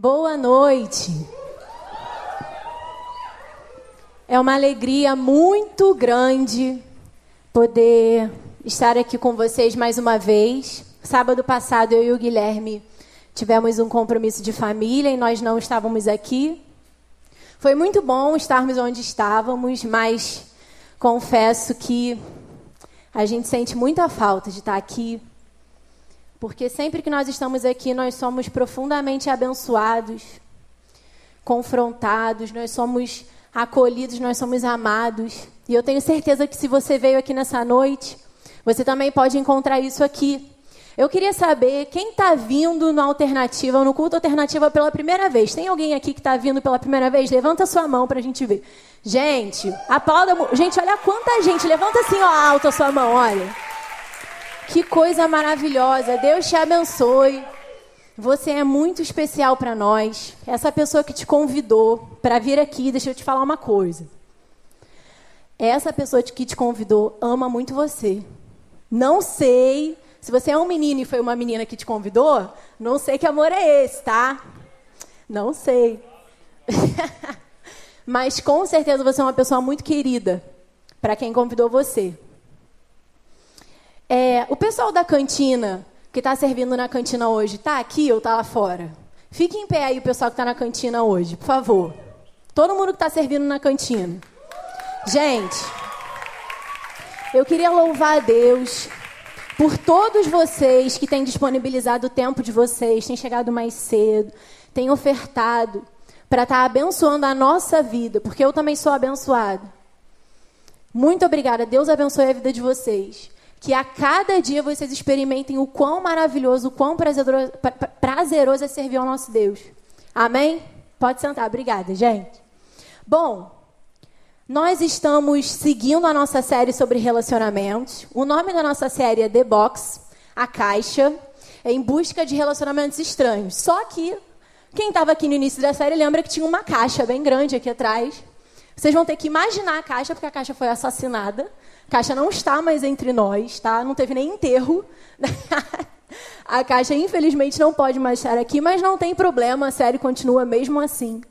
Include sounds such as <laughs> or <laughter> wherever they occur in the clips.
Boa noite. É uma alegria muito grande poder estar aqui com vocês mais uma vez. Sábado passado eu e o Guilherme tivemos um compromisso de família e nós não estávamos aqui. Foi muito bom estarmos onde estávamos, mas confesso que a gente sente muita falta de estar aqui porque sempre que nós estamos aqui, nós somos profundamente abençoados, confrontados, nós somos acolhidos, nós somos amados. E eu tenho certeza que se você veio aqui nessa noite, você também pode encontrar isso aqui. Eu queria saber quem está vindo no Alternativa, no culto Alternativa pela primeira vez. Tem alguém aqui que está vindo pela primeira vez? Levanta sua mão para a gente ver. Gente, aplauda. Gente, olha quanta gente. Levanta assim, ó, alto a sua mão, olha. Que coisa maravilhosa. Deus te abençoe. Você é muito especial para nós. Essa pessoa que te convidou para vir aqui, deixa eu te falar uma coisa. Essa pessoa que te convidou ama muito você. Não sei se você é um menino e foi uma menina que te convidou, não sei que amor é esse, tá? Não sei. <laughs> Mas com certeza você é uma pessoa muito querida para quem convidou você. É, o pessoal da cantina, que está servindo na cantina hoje, está aqui ou está lá fora? Fique em pé aí o pessoal que está na cantina hoje, por favor. Todo mundo que está servindo na cantina. Gente, eu queria louvar a Deus por todos vocês que têm disponibilizado o tempo de vocês, têm chegado mais cedo, têm ofertado para estar tá abençoando a nossa vida, porque eu também sou abençoada. Muito obrigada. Deus abençoe a vida de vocês que a cada dia vocês experimentem o quão maravilhoso, o quão prazeroso, é servir ao nosso Deus. Amém? Pode sentar, obrigada, gente. Bom, nós estamos seguindo a nossa série sobre relacionamentos. O nome da nossa série é The Box, a caixa, em busca de relacionamentos estranhos. Só que quem estava aqui no início da série lembra que tinha uma caixa bem grande aqui atrás. Vocês vão ter que imaginar a caixa, porque a caixa foi assassinada. Caixa não está mais entre nós, tá? Não teve nem enterro. <laughs> a Caixa, infelizmente, não pode mais estar aqui, mas não tem problema, a série continua mesmo assim.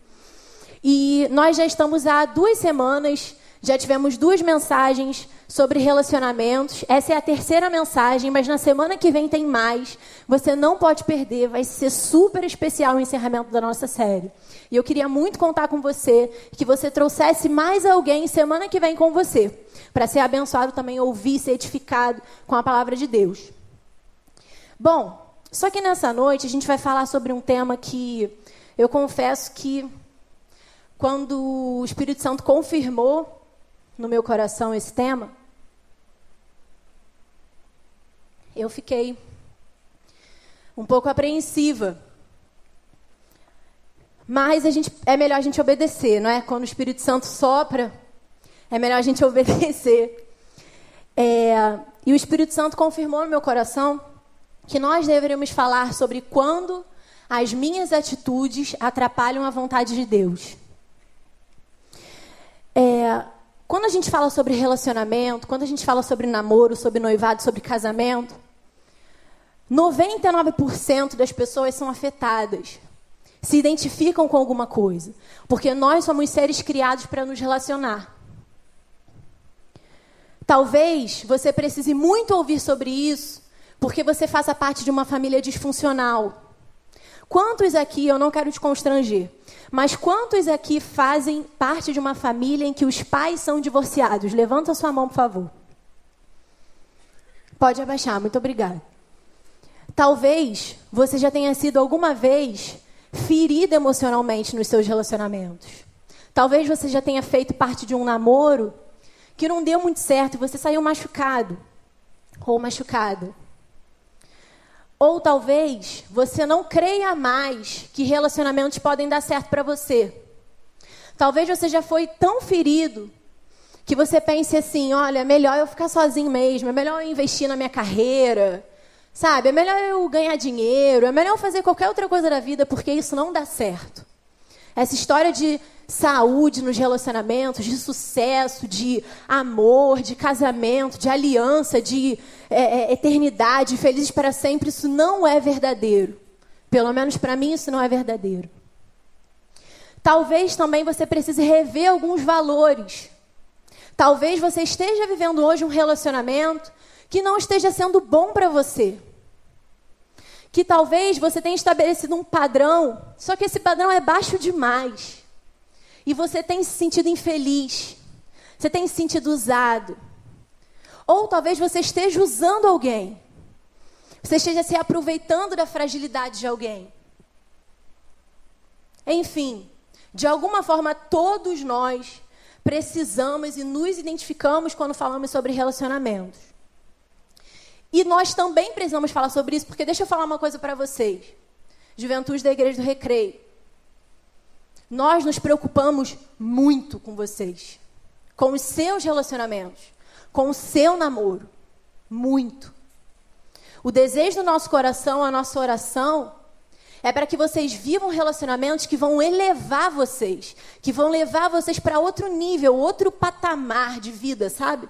E nós já estamos há duas semanas, já tivemos duas mensagens sobre relacionamentos. Essa é a terceira mensagem, mas na semana que vem tem mais. Você não pode perder, vai ser super especial o encerramento da nossa série. E eu queria muito contar com você, que você trouxesse mais alguém semana que vem com você para ser abençoado também, ouvir, ser edificado com a palavra de Deus. Bom, só que nessa noite a gente vai falar sobre um tema que eu confesso que quando o Espírito Santo confirmou no meu coração esse tema, eu fiquei um pouco apreensiva. Mas a gente, é melhor a gente obedecer, não é? Quando o Espírito Santo sopra, é melhor a gente <laughs> obedecer. É, e o Espírito Santo confirmou no meu coração que nós deveríamos falar sobre quando as minhas atitudes atrapalham a vontade de Deus. É, quando a gente fala sobre relacionamento, quando a gente fala sobre namoro, sobre noivado, sobre casamento, 99% das pessoas são afetadas, se identificam com alguma coisa, porque nós somos seres criados para nos relacionar. Talvez você precise muito ouvir sobre isso, porque você faça parte de uma família disfuncional. Quantos aqui, eu não quero te constranger, mas quantos aqui fazem parte de uma família em que os pais são divorciados? Levanta a sua mão, por favor. Pode abaixar, muito obrigada. Talvez você já tenha sido alguma vez ferido emocionalmente nos seus relacionamentos. Talvez você já tenha feito parte de um namoro que não deu muito certo e você saiu machucado ou machucada. Ou talvez você não creia mais que relacionamentos podem dar certo para você. Talvez você já foi tão ferido que você pense assim: olha, é melhor eu ficar sozinho mesmo, é melhor eu investir na minha carreira, sabe? É melhor eu ganhar dinheiro, é melhor eu fazer qualquer outra coisa da vida porque isso não dá certo. Essa história de saúde nos relacionamentos, de sucesso, de amor, de casamento, de aliança, de é, é, eternidade, felizes para sempre, isso não é verdadeiro. Pelo menos para mim, isso não é verdadeiro. Talvez também você precise rever alguns valores. Talvez você esteja vivendo hoje um relacionamento que não esteja sendo bom para você. Que talvez você tenha estabelecido um padrão, só que esse padrão é baixo demais. E você tem se sentido infeliz. Você tem se sentido usado. Ou talvez você esteja usando alguém. Você esteja se aproveitando da fragilidade de alguém. Enfim, de alguma forma, todos nós precisamos e nos identificamos quando falamos sobre relacionamentos. E nós também precisamos falar sobre isso, porque deixa eu falar uma coisa para vocês. Juventude da Igreja do Recreio. Nós nos preocupamos muito com vocês, com os seus relacionamentos, com o seu namoro. Muito. O desejo do nosso coração, a nossa oração, é para que vocês vivam relacionamentos que vão elevar vocês, que vão levar vocês para outro nível, outro patamar de vida, sabe?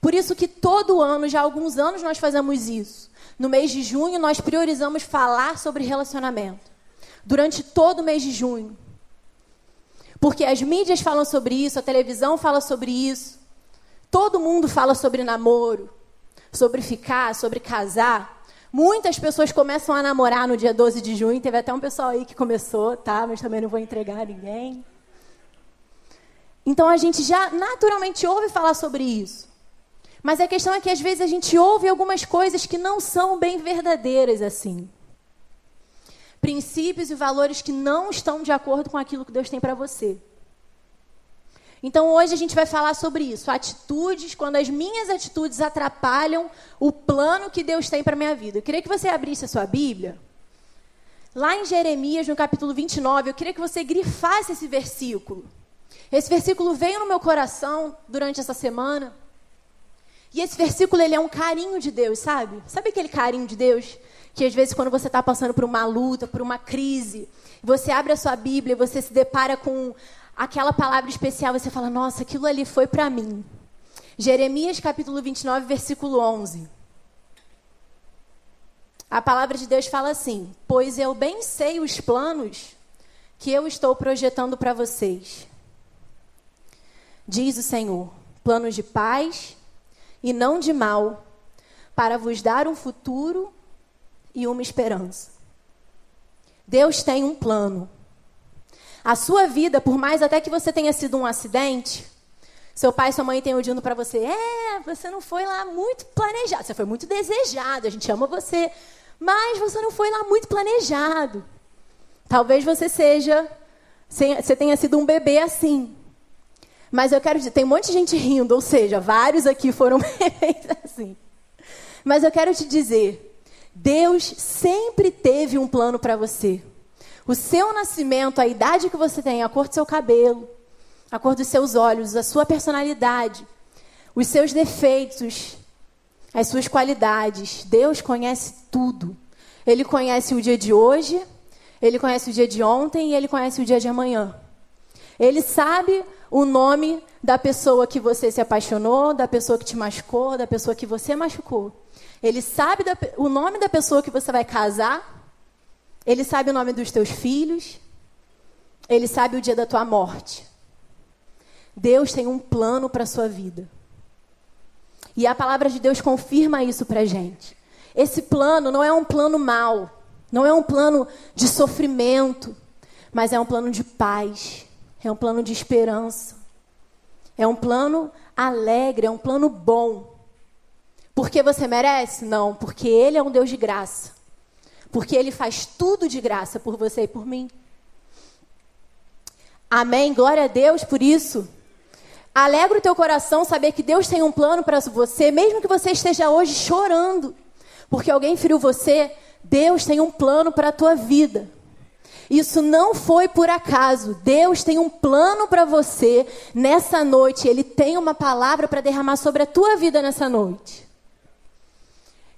Por isso que todo ano, já há alguns anos nós fazemos isso. No mês de junho nós priorizamos falar sobre relacionamento. Durante todo o mês de junho. Porque as mídias falam sobre isso, a televisão fala sobre isso. Todo mundo fala sobre namoro, sobre ficar, sobre casar. Muitas pessoas começam a namorar no dia 12 de junho. Teve até um pessoal aí que começou, tá? Mas também não vou entregar ninguém. Então a gente já naturalmente ouve falar sobre isso. Mas a questão é que às vezes a gente ouve algumas coisas que não são bem verdadeiras assim. Princípios e valores que não estão de acordo com aquilo que Deus tem para você. Então hoje a gente vai falar sobre isso, atitudes, quando as minhas atitudes atrapalham o plano que Deus tem para minha vida. Eu queria que você abrisse a sua Bíblia. Lá em Jeremias, no capítulo 29, eu queria que você grifasse esse versículo. Esse versículo veio no meu coração durante essa semana. E esse versículo ele é um carinho de Deus, sabe? Sabe aquele carinho de Deus que às vezes quando você está passando por uma luta, por uma crise, você abre a sua Bíblia você se depara com aquela palavra especial, você fala: "Nossa, aquilo ali foi para mim". Jeremias capítulo 29, versículo 11. A palavra de Deus fala assim: "Pois eu bem sei os planos que eu estou projetando para vocês", diz o Senhor, planos de paz e não de mal, para vos dar um futuro e uma esperança. Deus tem um plano. A sua vida, por mais até que você tenha sido um acidente, seu pai e sua mãe tenham dito para você: é, você não foi lá muito planejado, você foi muito desejado, a gente ama você, mas você não foi lá muito planejado. Talvez você seja, você tenha sido um bebê assim. Mas eu quero dizer, tem um monte de gente rindo, ou seja, vários aqui foram <laughs> bebês assim. Mas eu quero te dizer, Deus sempre teve um plano para você. O seu nascimento, a idade que você tem, a cor do seu cabelo, a cor dos seus olhos, a sua personalidade, os seus defeitos, as suas qualidades. Deus conhece tudo. Ele conhece o dia de hoje, ele conhece o dia de ontem e ele conhece o dia de amanhã. Ele sabe o nome da pessoa que você se apaixonou, da pessoa que te machucou, da pessoa que você machucou. Ele sabe da, o nome da pessoa que você vai casar ele sabe o nome dos teus filhos. Ele sabe o dia da tua morte. Deus tem um plano para a sua vida. E a palavra de Deus confirma isso para gente. Esse plano não é um plano mau, não é um plano de sofrimento, mas é um plano de paz, é um plano de esperança, é um plano alegre, é um plano bom. Porque você merece? Não, porque Ele é um Deus de graça. Porque Ele faz tudo de graça por você e por mim. Amém? Glória a Deus por isso. Alegra o teu coração saber que Deus tem um plano para você, mesmo que você esteja hoje chorando, porque alguém feriu você. Deus tem um plano para a tua vida. Isso não foi por acaso. Deus tem um plano para você nessa noite. Ele tem uma palavra para derramar sobre a tua vida nessa noite.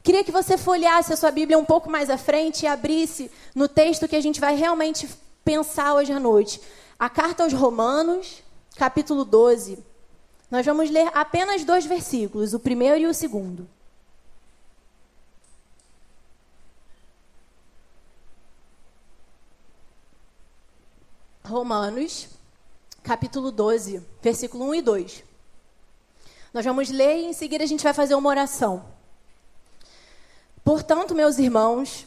Queria que você folheasse a sua Bíblia um pouco mais à frente e abrisse no texto que a gente vai realmente pensar hoje à noite. A carta aos Romanos, capítulo 12. Nós vamos ler apenas dois versículos, o primeiro e o segundo. Romanos, capítulo 12, versículo 1 e 2. Nós vamos ler e em seguida a gente vai fazer uma oração. Portanto, meus irmãos,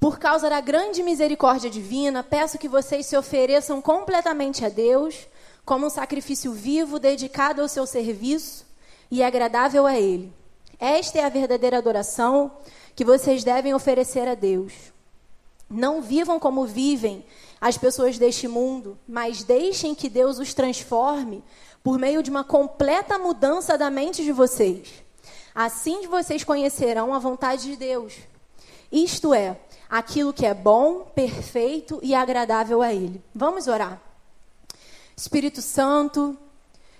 por causa da grande misericórdia divina, peço que vocês se ofereçam completamente a Deus, como um sacrifício vivo, dedicado ao seu serviço e agradável a Ele. Esta é a verdadeira adoração que vocês devem oferecer a Deus. Não vivam como vivem as pessoas deste mundo, mas deixem que Deus os transforme por meio de uma completa mudança da mente de vocês. Assim vocês conhecerão a vontade de Deus. Isto é, aquilo que é bom, perfeito e agradável a Ele. Vamos orar. Espírito Santo,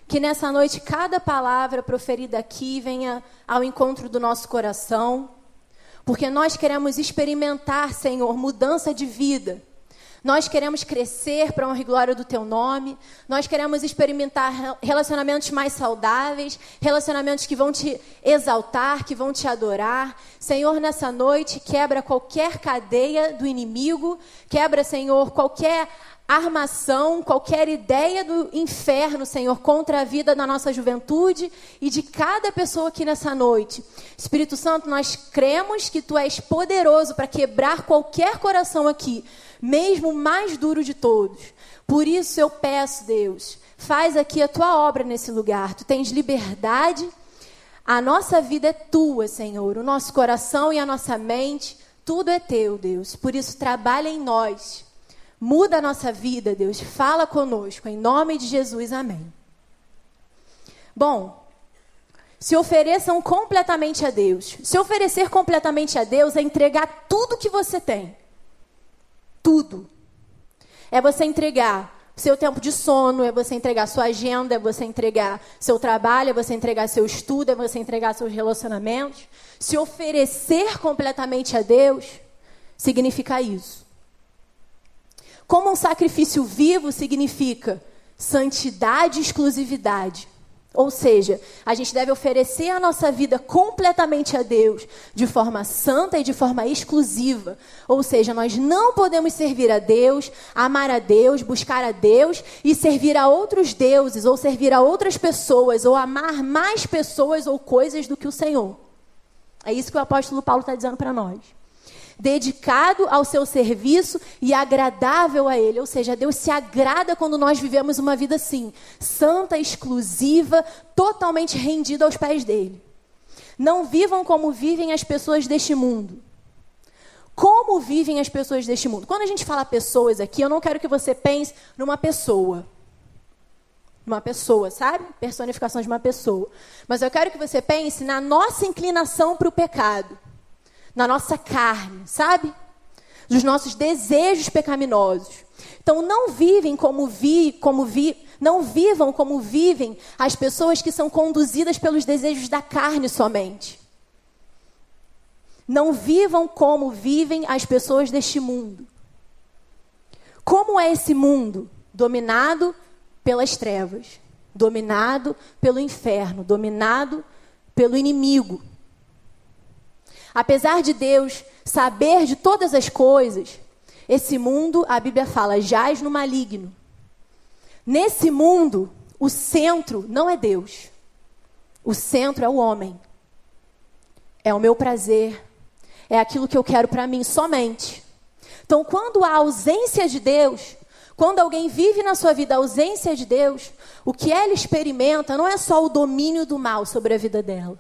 que nessa noite cada palavra proferida aqui venha ao encontro do nosso coração, porque nós queremos experimentar, Senhor, mudança de vida nós queremos crescer para a honra e glória do teu nome. Nós queremos experimentar relacionamentos mais saudáveis, relacionamentos que vão te exaltar, que vão te adorar. Senhor, nessa noite, quebra qualquer cadeia do inimigo, quebra, Senhor, qualquer armação, qualquer ideia do inferno, Senhor, contra a vida da nossa juventude e de cada pessoa aqui nessa noite. Espírito Santo, nós cremos que tu és poderoso para quebrar qualquer coração aqui mesmo o mais duro de todos. Por isso eu peço, Deus, faz aqui a tua obra nesse lugar. Tu tens liberdade. A nossa vida é tua, Senhor. O nosso coração e a nossa mente, tudo é teu, Deus. Por isso trabalha em nós. Muda a nossa vida, Deus. Fala conosco. Em nome de Jesus, amém. Bom, se ofereçam completamente a Deus. Se oferecer completamente a Deus é entregar tudo que você tem tudo. É você entregar seu tempo de sono, é você entregar sua agenda, é você entregar seu trabalho, é você entregar seu estudo, é você entregar seus relacionamentos. Se oferecer completamente a Deus significa isso. Como um sacrifício vivo significa santidade e exclusividade. Ou seja, a gente deve oferecer a nossa vida completamente a Deus, de forma santa e de forma exclusiva. Ou seja, nós não podemos servir a Deus, amar a Deus, buscar a Deus e servir a outros deuses, ou servir a outras pessoas, ou amar mais pessoas ou coisas do que o Senhor. É isso que o apóstolo Paulo está dizendo para nós dedicado ao seu serviço e agradável a Ele. Ou seja, Deus se agrada quando nós vivemos uma vida assim, santa, exclusiva, totalmente rendida aos pés dele. Não vivam como vivem as pessoas deste mundo. Como vivem as pessoas deste mundo? Quando a gente fala pessoas aqui, eu não quero que você pense numa pessoa. Uma pessoa, sabe? Personificação de uma pessoa. Mas eu quero que você pense na nossa inclinação para o pecado na nossa carne, sabe? Dos nossos desejos pecaminosos. Então não vivem como vi, como vi, não vivam como vivem as pessoas que são conduzidas pelos desejos da carne somente. Não vivam como vivem as pessoas deste mundo. Como é esse mundo? Dominado pelas trevas, dominado pelo inferno, dominado pelo inimigo. Apesar de Deus saber de todas as coisas, esse mundo, a Bíblia fala, jaz no maligno. Nesse mundo, o centro não é Deus. O centro é o homem. É o meu prazer. É aquilo que eu quero para mim somente. Então, quando há ausência de Deus, quando alguém vive na sua vida a ausência de Deus, o que ela experimenta não é só o domínio do mal sobre a vida dela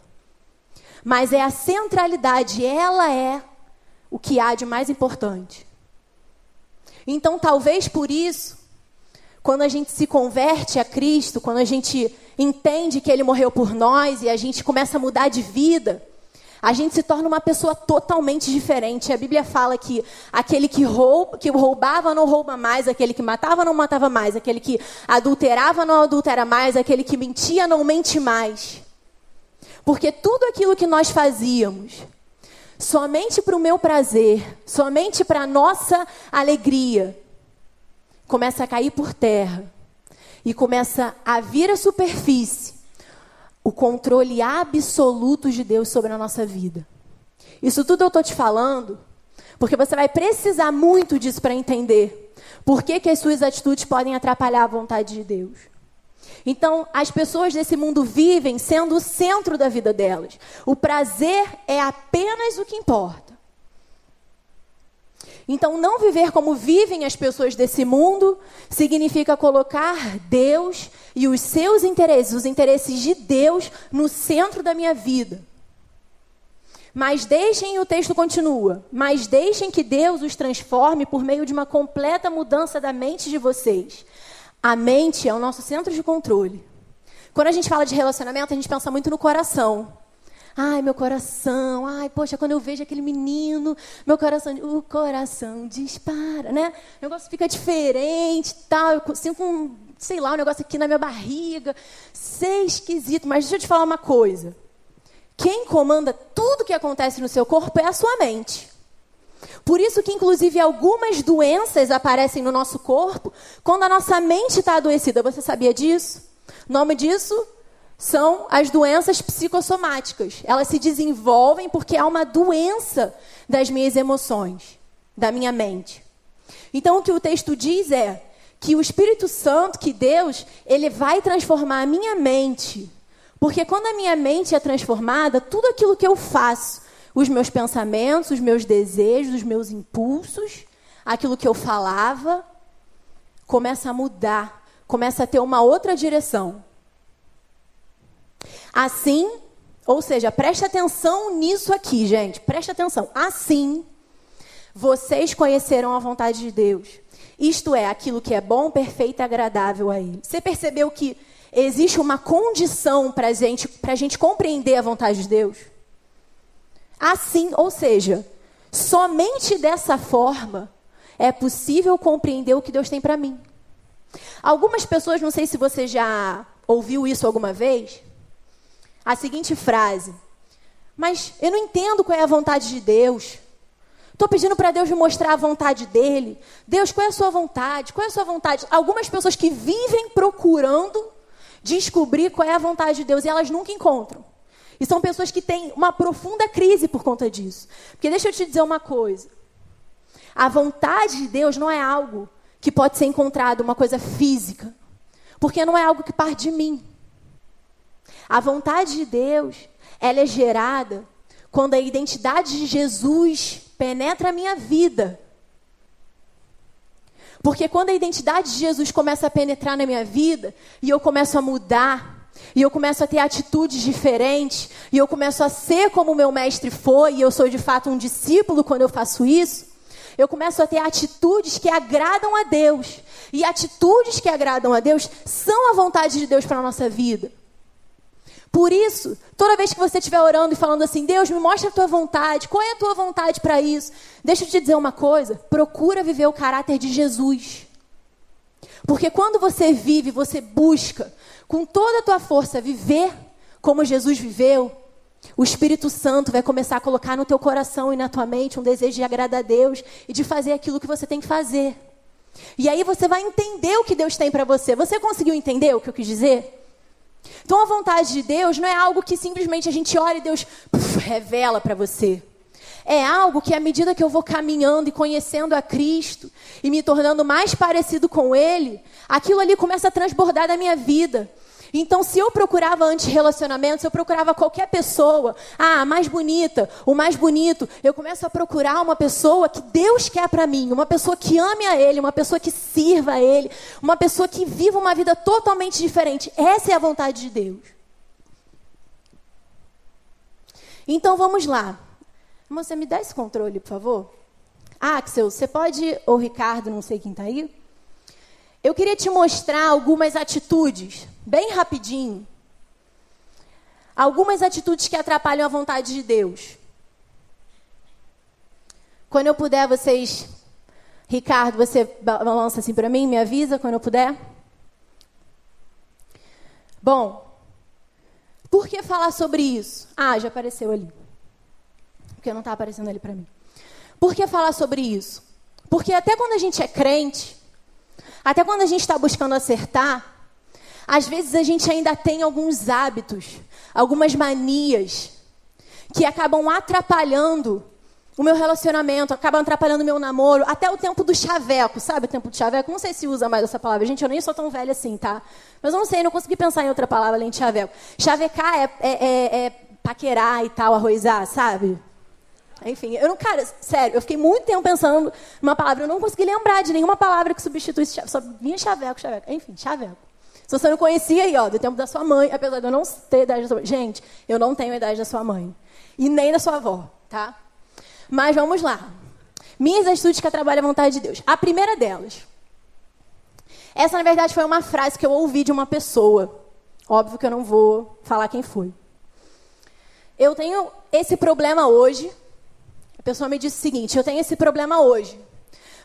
mas é a centralidade, ela é o que há de mais importante. Então, talvez por isso, quando a gente se converte a Cristo, quando a gente entende que Ele morreu por nós e a gente começa a mudar de vida, a gente se torna uma pessoa totalmente diferente. A Bíblia fala que aquele que, rouba, que roubava não rouba mais, aquele que matava não matava mais, aquele que adulterava não adultera mais, aquele que mentia não mente mais. Porque tudo aquilo que nós fazíamos, somente para o meu prazer, somente para a nossa alegria, começa a cair por terra e começa a vir à superfície o controle absoluto de Deus sobre a nossa vida. Isso tudo eu estou te falando porque você vai precisar muito disso para entender. Por que, que as suas atitudes podem atrapalhar a vontade de Deus? Então, as pessoas desse mundo vivem sendo o centro da vida delas. O prazer é apenas o que importa. Então, não viver como vivem as pessoas desse mundo significa colocar Deus e os seus interesses, os interesses de Deus, no centro da minha vida. Mas deixem, o texto continua, mas deixem que Deus os transforme por meio de uma completa mudança da mente de vocês. A mente é o nosso centro de controle. Quando a gente fala de relacionamento, a gente pensa muito no coração. Ai, meu coração, ai, poxa, quando eu vejo aquele menino, meu coração, o coração dispara, né? O negócio fica diferente, tal, eu sinto um, sei lá, um negócio aqui na minha barriga, sei esquisito, mas deixa eu te falar uma coisa. Quem comanda tudo que acontece no seu corpo é a sua mente. Por isso que, inclusive, algumas doenças aparecem no nosso corpo quando a nossa mente está adoecida. Você sabia disso? O nome disso são as doenças psicossomáticas. Elas se desenvolvem porque há uma doença das minhas emoções, da minha mente. Então, o que o texto diz é que o Espírito Santo, que Deus, ele vai transformar a minha mente. Porque quando a minha mente é transformada, tudo aquilo que eu faço, os meus pensamentos, os meus desejos, os meus impulsos, aquilo que eu falava, começa a mudar, começa a ter uma outra direção. Assim, ou seja, preste atenção nisso aqui, gente, preste atenção. Assim, vocês conheceram a vontade de Deus. Isto é, aquilo que é bom, perfeito e agradável a Ele. Você percebeu que existe uma condição para gente, a gente compreender a vontade de Deus? Assim, ou seja, somente dessa forma é possível compreender o que Deus tem para mim. Algumas pessoas, não sei se você já ouviu isso alguma vez, a seguinte frase: Mas eu não entendo qual é a vontade de Deus. Estou pedindo para Deus me mostrar a vontade dele. Deus, qual é a sua vontade? Qual é a sua vontade? Algumas pessoas que vivem procurando descobrir qual é a vontade de Deus e elas nunca encontram. E são pessoas que têm uma profunda crise por conta disso. Porque deixa eu te dizer uma coisa. A vontade de Deus não é algo que pode ser encontrado, uma coisa física. Porque não é algo que parte de mim. A vontade de Deus, ela é gerada quando a identidade de Jesus penetra a minha vida. Porque quando a identidade de Jesus começa a penetrar na minha vida e eu começo a mudar, e eu começo a ter atitudes diferentes, e eu começo a ser como o meu mestre foi, e eu sou de fato um discípulo quando eu faço isso, eu começo a ter atitudes que agradam a Deus. E atitudes que agradam a Deus são a vontade de Deus para a nossa vida. Por isso, toda vez que você estiver orando e falando assim, Deus, me mostra a tua vontade, qual é a tua vontade para isso? Deixa eu te dizer uma coisa: procura viver o caráter de Jesus. Porque quando você vive, você busca com toda a tua força viver como Jesus viveu, o Espírito Santo vai começar a colocar no teu coração e na tua mente um desejo de agradar a Deus e de fazer aquilo que você tem que fazer. E aí você vai entender o que Deus tem para você. Você conseguiu entender o que eu quis dizer? Então a vontade de Deus não é algo que simplesmente a gente olha e Deus puf, revela para você. É algo que à medida que eu vou caminhando e conhecendo a Cristo e me tornando mais parecido com Ele, aquilo ali começa a transbordar da minha vida. Então, se eu procurava antes relacionamento, se eu procurava qualquer pessoa, ah, a mais bonita, o mais bonito, eu começo a procurar uma pessoa que Deus quer para mim, uma pessoa que ame a Ele, uma pessoa que sirva a Ele, uma pessoa que viva uma vida totalmente diferente. Essa é a vontade de Deus. Então vamos lá. Você me dá esse controle, por favor? Axel, você pode, ou Ricardo, não sei quem está aí. Eu queria te mostrar algumas atitudes bem rapidinho, algumas atitudes que atrapalham a vontade de Deus. Quando eu puder, vocês. Ricardo, você balança assim para mim, me avisa quando eu puder. Bom, por que falar sobre isso? Ah, já apareceu ali. Porque não está aparecendo ali para mim. Por que falar sobre isso? Porque até quando a gente é crente, até quando a gente está buscando acertar, às vezes a gente ainda tem alguns hábitos, algumas manias que acabam atrapalhando o meu relacionamento, acaba atrapalhando o meu namoro, até o tempo do chaveco, sabe o tempo do chaveco? Não sei se usa mais essa palavra. Gente, eu nem sou tão velha assim, tá? Mas eu não sei, não consegui pensar em outra palavra além de chaveco. Chavecar é, é, é, é paquerar e tal, arrozar, sabe? Enfim, eu não, cara, sério, eu fiquei muito tempo pensando numa palavra, eu não consegui lembrar de nenhuma palavra que substituísse só vinha chaveco, chaveco. Enfim, chaveco. Se você não conhecia aí, ó, do tempo da sua mãe, apesar de eu não ter idade da sua mãe. Gente, eu não tenho a idade da sua mãe. E nem da sua avó, tá? Mas vamos lá. Minhas atitudes que atrapalham a vontade de Deus. A primeira delas. Essa, na verdade, foi uma frase que eu ouvi de uma pessoa. Óbvio que eu não vou falar quem foi. Eu tenho esse problema hoje. Pessoa me disse o seguinte: eu tenho esse problema hoje.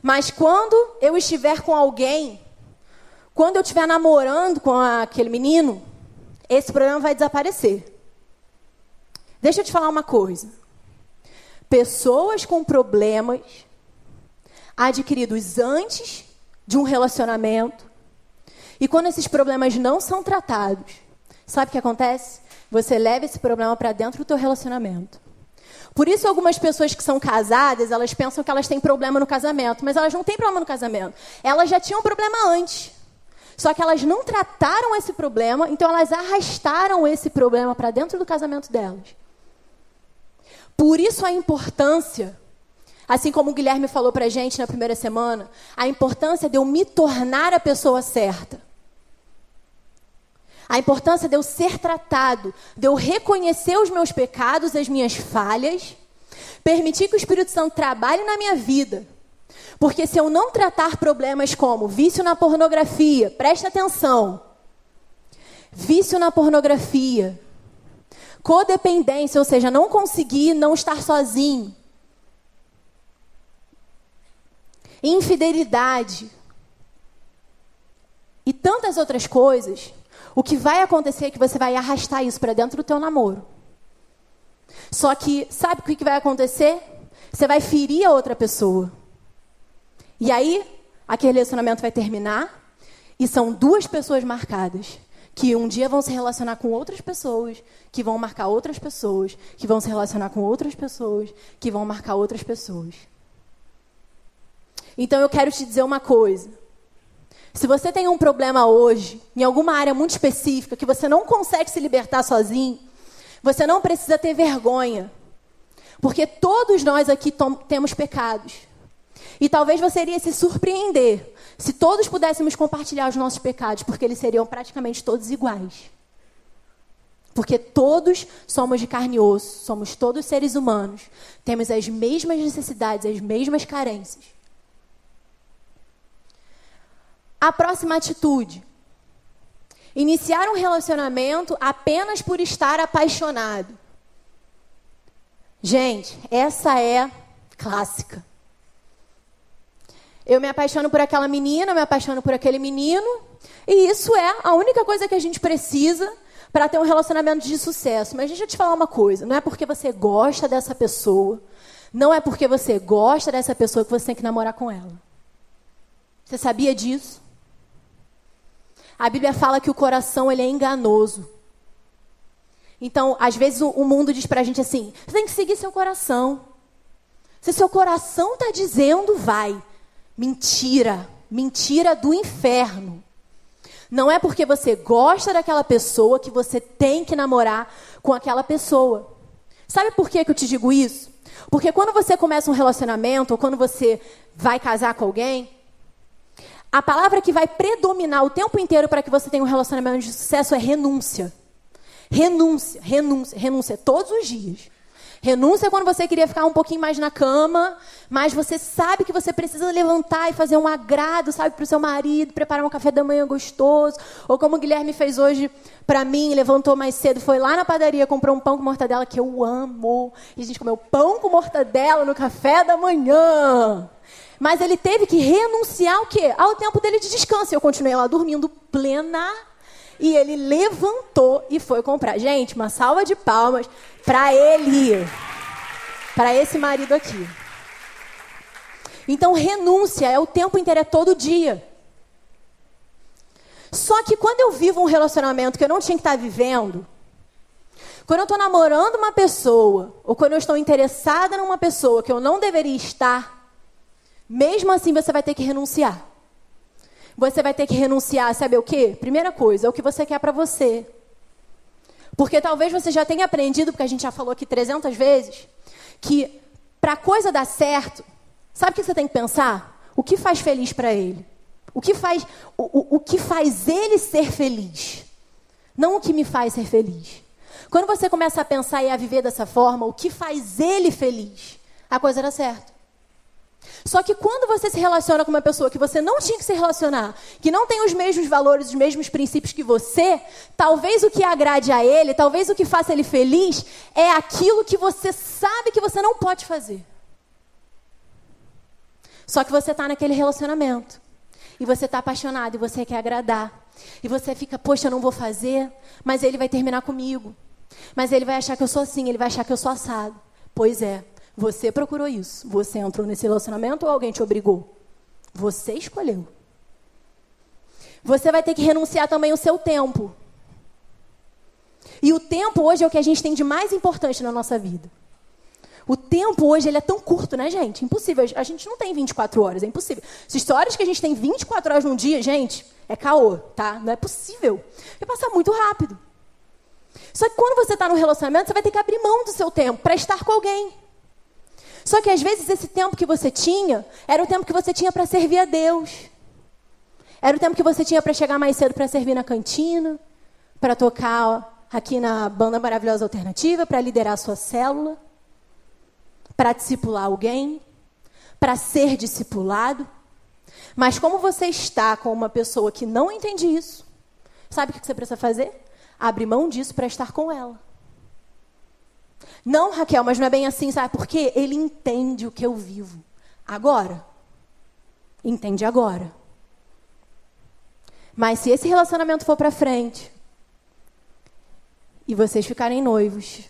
Mas quando eu estiver com alguém, quando eu estiver namorando com aquele menino, esse problema vai desaparecer. Deixa eu te falar uma coisa. Pessoas com problemas adquiridos antes de um relacionamento, e quando esses problemas não são tratados, sabe o que acontece? Você leva esse problema para dentro do teu relacionamento. Por isso, algumas pessoas que são casadas, elas pensam que elas têm problema no casamento, mas elas não têm problema no casamento. Elas já tinham problema antes. Só que elas não trataram esse problema, então elas arrastaram esse problema para dentro do casamento delas. Por isso a importância, assim como o Guilherme falou para a gente na primeira semana, a importância de eu me tornar a pessoa certa. A importância de eu ser tratado, de eu reconhecer os meus pecados, as minhas falhas, permitir que o Espírito Santo trabalhe na minha vida. Porque se eu não tratar problemas como vício na pornografia, presta atenção. Vício na pornografia, Codependência, ou seja, não conseguir não estar sozinho. Infidelidade. E tantas outras coisas. O que vai acontecer é que você vai arrastar isso para dentro do teu namoro. Só que, sabe o que vai acontecer? Você vai ferir a outra pessoa. E aí, aquele relacionamento vai terminar e são duas pessoas marcadas que um dia vão se relacionar com outras pessoas, que vão marcar outras pessoas, que vão se relacionar com outras pessoas, que vão marcar outras pessoas. Então eu quero te dizer uma coisa. Se você tem um problema hoje, em alguma área muito específica, que você não consegue se libertar sozinho, você não precisa ter vergonha. Porque todos nós aqui temos pecados. E talvez você iria se surpreender se todos pudéssemos compartilhar os nossos pecados, porque eles seriam praticamente todos iguais. Porque todos somos de carne e osso, somos todos seres humanos, temos as mesmas necessidades, as mesmas carências. A próxima atitude: iniciar um relacionamento apenas por estar apaixonado. Gente, essa é clássica. Eu me apaixono por aquela menina, eu me apaixono por aquele menino. E isso é a única coisa que a gente precisa para ter um relacionamento de sucesso. Mas deixa eu te falar uma coisa: não é porque você gosta dessa pessoa, não é porque você gosta dessa pessoa que você tem que namorar com ela. Você sabia disso? A Bíblia fala que o coração ele é enganoso. Então, às vezes o, mundo diz para a gente assim: você tem que seguir seu coração. Se seu coração está dizendo, vai. Mentira. Mentira do inferno. Não é porque você gosta daquela pessoa que você tem que namorar com aquela pessoa. Sabe por que, que eu te digo isso? Porque quando você começa um relacionamento, ou quando você vai casar com alguém, a palavra que vai predominar o tempo inteiro para que você tenha um relacionamento de sucesso é renúncia. Renúncia, renúncia, renúncia todos os dias. Renúncia é quando você queria ficar um pouquinho mais na cama, mas você sabe que você precisa levantar e fazer um agrado, sabe, para o seu marido, preparar um café da manhã gostoso. Ou como o Guilherme fez hoje para mim, levantou mais cedo, foi lá na padaria, comprou um pão com mortadela que eu amo. E a gente comeu pão com mortadela no café da manhã. Mas ele teve que renunciar ao quê? Ao tempo dele de descanso. Eu continuei lá dormindo plena e ele levantou e foi comprar. Gente, uma salva de palmas para ele. Para esse marido aqui. Então, renúncia é o tempo inteiro, é todo dia. Só que quando eu vivo um relacionamento que eu não tinha que estar vivendo, Quando eu estou namorando uma pessoa, ou quando eu estou interessada numa pessoa que eu não deveria estar, mesmo assim você vai ter que renunciar. Você vai ter que renunciar a saber o quê? Primeira coisa, é o que você quer para você. Porque talvez você já tenha aprendido, porque a gente já falou aqui 300 vezes, que para a coisa dar certo, sabe o que você tem que pensar? O que faz feliz para ele? O que faz o, o, o que faz ele ser feliz? Não o que me faz ser feliz. Quando você começa a pensar e a viver dessa forma, o que faz ele feliz, a coisa dá certo. Só que quando você se relaciona com uma pessoa que você não tinha que se relacionar, que não tem os mesmos valores, os mesmos princípios que você, talvez o que agrade a ele, talvez o que faça ele feliz, é aquilo que você sabe que você não pode fazer. Só que você está naquele relacionamento. E você está apaixonado e você quer agradar. E você fica, poxa, eu não vou fazer, mas ele vai terminar comigo. Mas ele vai achar que eu sou assim, ele vai achar que eu sou assado. Pois é, você procurou isso. Você entrou nesse relacionamento ou alguém te obrigou? Você escolheu. Você vai ter que renunciar também o seu tempo. E o tempo hoje é o que a gente tem de mais importante na nossa vida. O tempo hoje ele é tão curto, né, gente? Impossível. A gente não tem 24 horas, é impossível. As histórias que a gente tem 24 horas num dia, gente, é caô, tá? Não é possível. Vai passar muito rápido. Só que quando você está no relacionamento, você vai ter que abrir mão do seu tempo para estar com alguém. Só que às vezes esse tempo que você tinha era o tempo que você tinha para servir a Deus. Era o tempo que você tinha para chegar mais cedo para servir na cantina, para tocar aqui na banda maravilhosa alternativa, para liderar a sua célula, para discipular alguém, para ser discipulado. Mas como você está com uma pessoa que não entende isso, sabe o que você precisa fazer? Abre mão disso para estar com ela. Não, Raquel, mas não é bem assim, sabe? Porque ele entende o que eu vivo. Agora. Entende agora. Mas se esse relacionamento for para frente e vocês ficarem noivos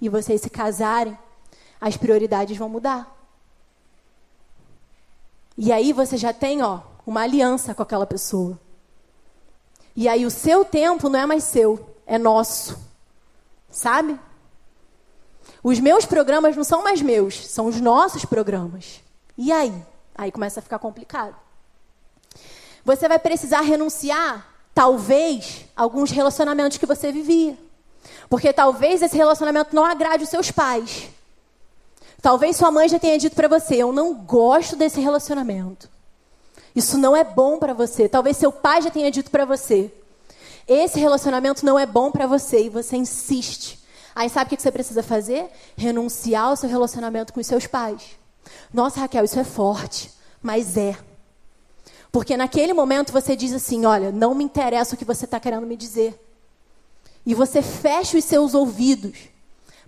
e vocês se casarem, as prioridades vão mudar. E aí você já tem, ó, uma aliança com aquela pessoa. E aí o seu tempo não é mais seu, é nosso. Sabe? Os meus programas não são mais meus, são os nossos programas. E aí? Aí começa a ficar complicado. Você vai precisar renunciar, talvez, a alguns relacionamentos que você vivia. Porque talvez esse relacionamento não agrade os seus pais. Talvez sua mãe já tenha dito para você: Eu não gosto desse relacionamento. Isso não é bom para você. Talvez seu pai já tenha dito para você: Esse relacionamento não é bom para você. E você insiste. Aí sabe o que você precisa fazer? Renunciar ao seu relacionamento com os seus pais. Nossa, Raquel, isso é forte, mas é. Porque naquele momento você diz assim: olha, não me interessa o que você está querendo me dizer. E você fecha os seus ouvidos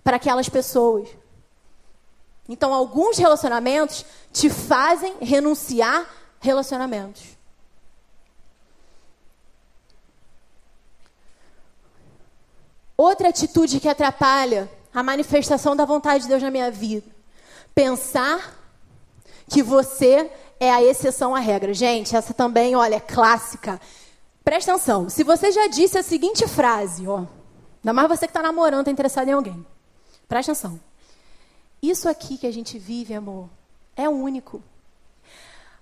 para aquelas pessoas. Então, alguns relacionamentos te fazem renunciar relacionamentos. Outra atitude que atrapalha a manifestação da vontade de Deus na minha vida. Pensar que você é a exceção à regra. Gente, essa também, olha, é clássica. Presta atenção. Se você já disse a seguinte frase, ó. Ainda mais você que está namorando, está interessado em alguém. Presta atenção. Isso aqui que a gente vive, amor, é único.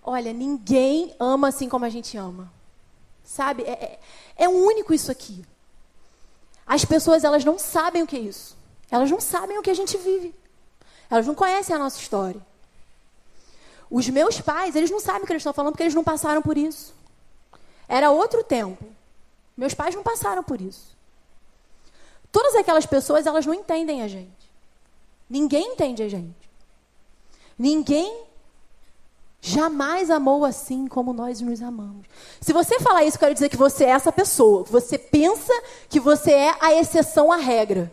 Olha, ninguém ama assim como a gente ama. Sabe? É, é, é único isso aqui. As pessoas, elas não sabem o que é isso. Elas não sabem o que a gente vive. Elas não conhecem a nossa história. Os meus pais, eles não sabem o que eles estão falando porque eles não passaram por isso. Era outro tempo. Meus pais não passaram por isso. Todas aquelas pessoas, elas não entendem a gente. Ninguém entende a gente. Ninguém jamais amou assim como nós nos amamos. Se você falar isso, quero dizer que você é essa pessoa. Você pensa que você é a exceção à regra.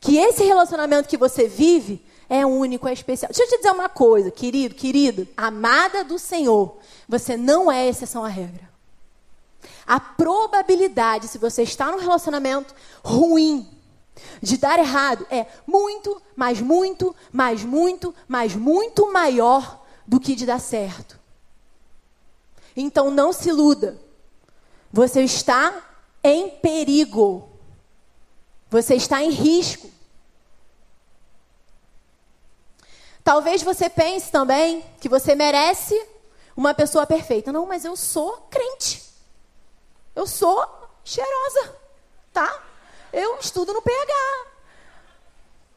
Que esse relacionamento que você vive é único, é especial. Deixa eu te dizer uma coisa, querido, querido, amada do Senhor, você não é exceção à regra. A probabilidade, se você está num relacionamento ruim, de dar errado, é muito, mais muito, mais muito, mais muito maior do que de dar certo. Então não se iluda. Você está em perigo. Você está em risco. Talvez você pense também que você merece uma pessoa perfeita. Não, mas eu sou crente. Eu sou cheirosa, tá? Eu estudo no PH.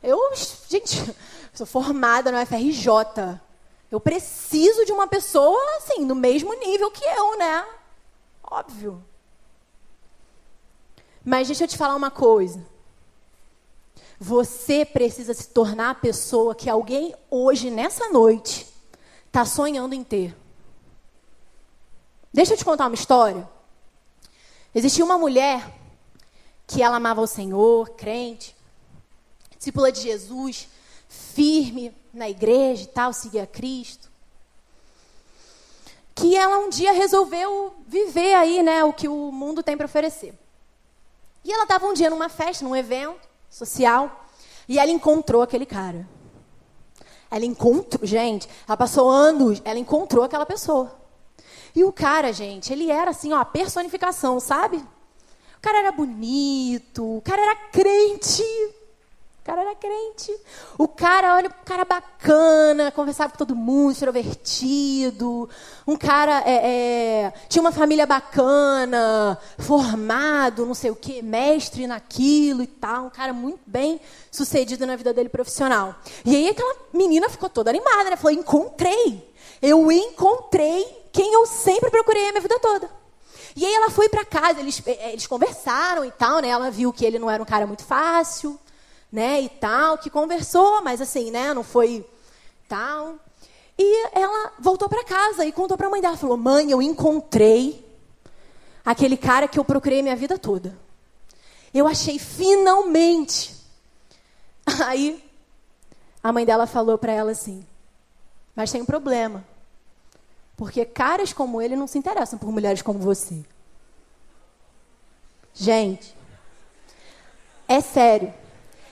Eu, gente, <laughs> sou formada no FRJ. Eu preciso de uma pessoa, assim, no mesmo nível que eu, né? Óbvio. Mas deixa eu te falar uma coisa. Você precisa se tornar a pessoa que alguém hoje, nessa noite, está sonhando em ter. Deixa eu te contar uma história. Existia uma mulher que ela amava o Senhor, crente, discípula de Jesus, firme na igreja e tal, seguia Cristo. Que ela um dia resolveu viver aí, né, o que o mundo tem para oferecer. E ela estava um dia numa festa, num evento social, e ela encontrou aquele cara. Ela encontrou, gente, ela passou anos, ela encontrou aquela pessoa. E o cara, gente, ele era assim, ó, a personificação, sabe? O cara era bonito, o cara era crente, cara era crente. O cara, olha, um cara bacana, conversava com todo mundo, extrovertido. Um cara é, é, tinha uma família bacana, formado, não sei o quê, mestre naquilo e tal. Um cara muito bem sucedido na vida dele profissional. E aí aquela menina ficou toda animada, né? Falou: encontrei. Eu encontrei quem eu sempre procurei a minha vida toda. E aí ela foi para casa, eles, eles conversaram e tal, né? Ela viu que ele não era um cara muito fácil né, e tal, que conversou, mas assim, né, não foi tal. E ela voltou para casa e contou para a mãe dela, falou: "Mãe, eu encontrei aquele cara que eu procurei minha vida toda. Eu achei finalmente". <laughs> Aí a mãe dela falou para ela assim: "Mas tem um problema. Porque caras como ele não se interessam por mulheres como você". Gente, é sério.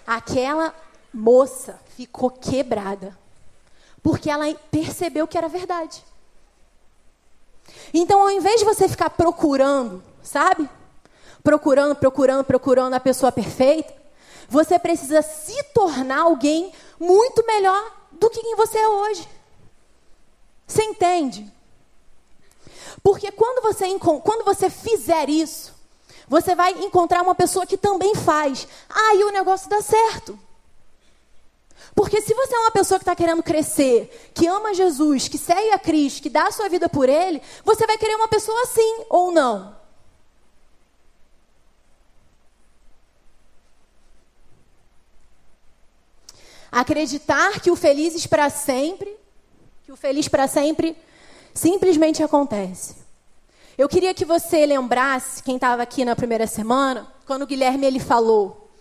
Aquela moça ficou quebrada. Porque ela percebeu que era verdade. Então, ao invés de você ficar procurando, sabe? Procurando, procurando, procurando a pessoa perfeita, você precisa se tornar alguém muito melhor do que quem você é hoje. Você entende? Porque quando você, quando você fizer isso, você vai encontrar uma pessoa que também faz. Aí o negócio dá certo. Porque se você é uma pessoa que está querendo crescer, que ama Jesus, que segue a Cristo, que dá a sua vida por Ele, você vai querer uma pessoa assim ou não? Acreditar que o felizes para sempre, que o feliz para sempre simplesmente acontece. Eu queria que você lembrasse, quem estava aqui na primeira semana, quando o Guilherme ele falou,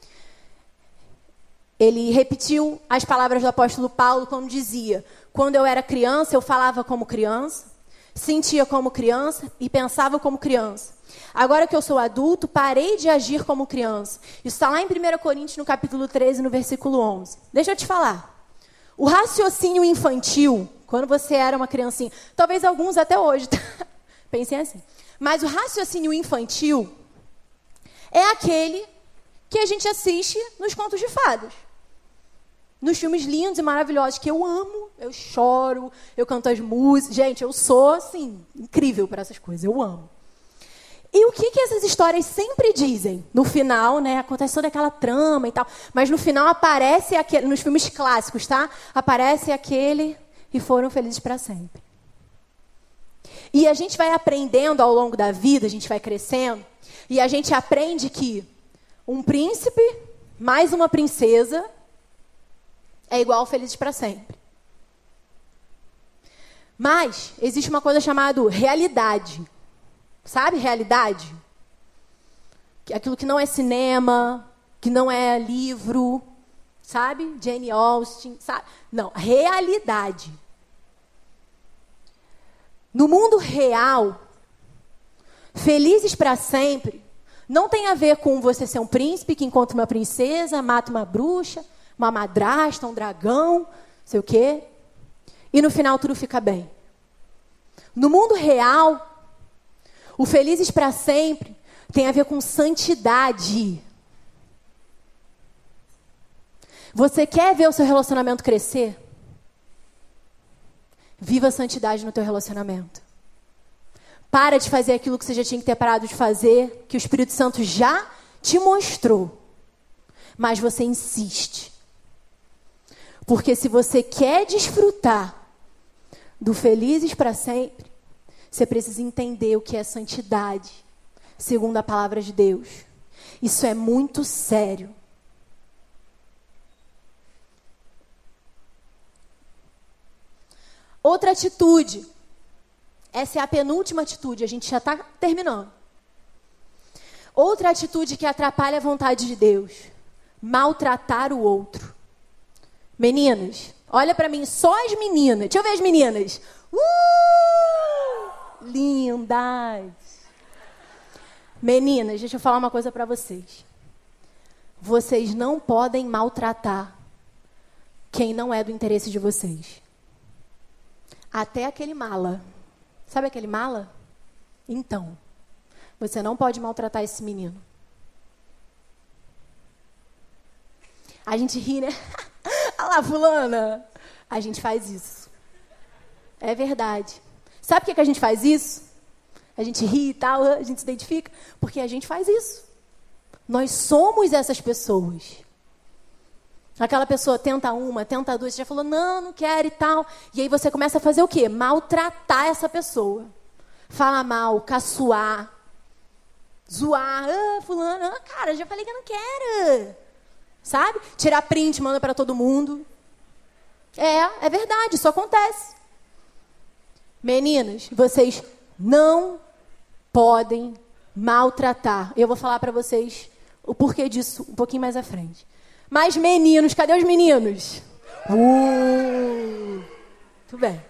ele repetiu as palavras do apóstolo Paulo quando dizia: Quando eu era criança, eu falava como criança, sentia como criança e pensava como criança. Agora que eu sou adulto, parei de agir como criança. Isso está lá em 1 Coríntios, no capítulo 13, no versículo 11. Deixa eu te falar. O raciocínio infantil, quando você era uma criancinha, talvez alguns até hoje, tá? Pensem assim. Mas o raciocínio infantil é aquele que a gente assiste nos contos de fadas. Nos filmes lindos e maravilhosos que eu amo, eu choro, eu canto as músicas. Gente, eu sou, assim, incrível para essas coisas, eu amo. E o que, que essas histórias sempre dizem? No final, né, acontece toda aquela trama e tal, mas no final aparece aquele, nos filmes clássicos, tá? Aparece aquele e foram felizes para sempre. E a gente vai aprendendo ao longo da vida, a gente vai crescendo, e a gente aprende que um príncipe mais uma princesa é igual felizes para sempre. Mas existe uma coisa chamada realidade. Sabe realidade? Aquilo que não é cinema, que não é livro, sabe? Jane Austen, sabe? Não, realidade. No mundo real, felizes para sempre, não tem a ver com você ser um príncipe que encontra uma princesa, mata uma bruxa, uma madrasta, um dragão, sei o quê, e no final tudo fica bem. No mundo real, o felizes para sempre tem a ver com santidade. Você quer ver o seu relacionamento crescer? Viva a santidade no teu relacionamento. Para de fazer aquilo que você já tinha que ter parado de fazer, que o Espírito Santo já te mostrou. Mas você insiste. Porque se você quer desfrutar do felizes para sempre, você precisa entender o que é santidade, segundo a palavra de Deus. Isso é muito sério. Outra atitude essa é a penúltima atitude, a gente já está terminando. Outra atitude que atrapalha a vontade de Deus: maltratar o outro. Meninas, olha para mim, só as meninas. Deixa eu ver as meninas. Uh! Lindas. Meninas, deixa eu falar uma coisa para vocês. Vocês não podem maltratar quem não é do interesse de vocês. Até aquele mala. Sabe aquele mala? Então, você não pode maltratar esse menino. A gente ri, né? <laughs> Olha lá, fulana. A gente faz isso. É verdade. Sabe por que a gente faz isso? A gente ri e tal, <laughs> a gente se identifica, porque a gente faz isso. Nós somos essas pessoas. Aquela pessoa tenta uma, tenta duas, já falou, não, não quero e tal. E aí você começa a fazer o quê? Maltratar essa pessoa. Falar mal, caçoar, zoar. Ah, fulano, ah, cara, já falei que eu não quero. Sabe? Tirar print, manda para todo mundo. É, é verdade, isso acontece. Meninas, vocês não podem maltratar. Eu vou falar para vocês o porquê disso um pouquinho mais à frente. Mas meninos, cadê os meninos? Uh, muito bem.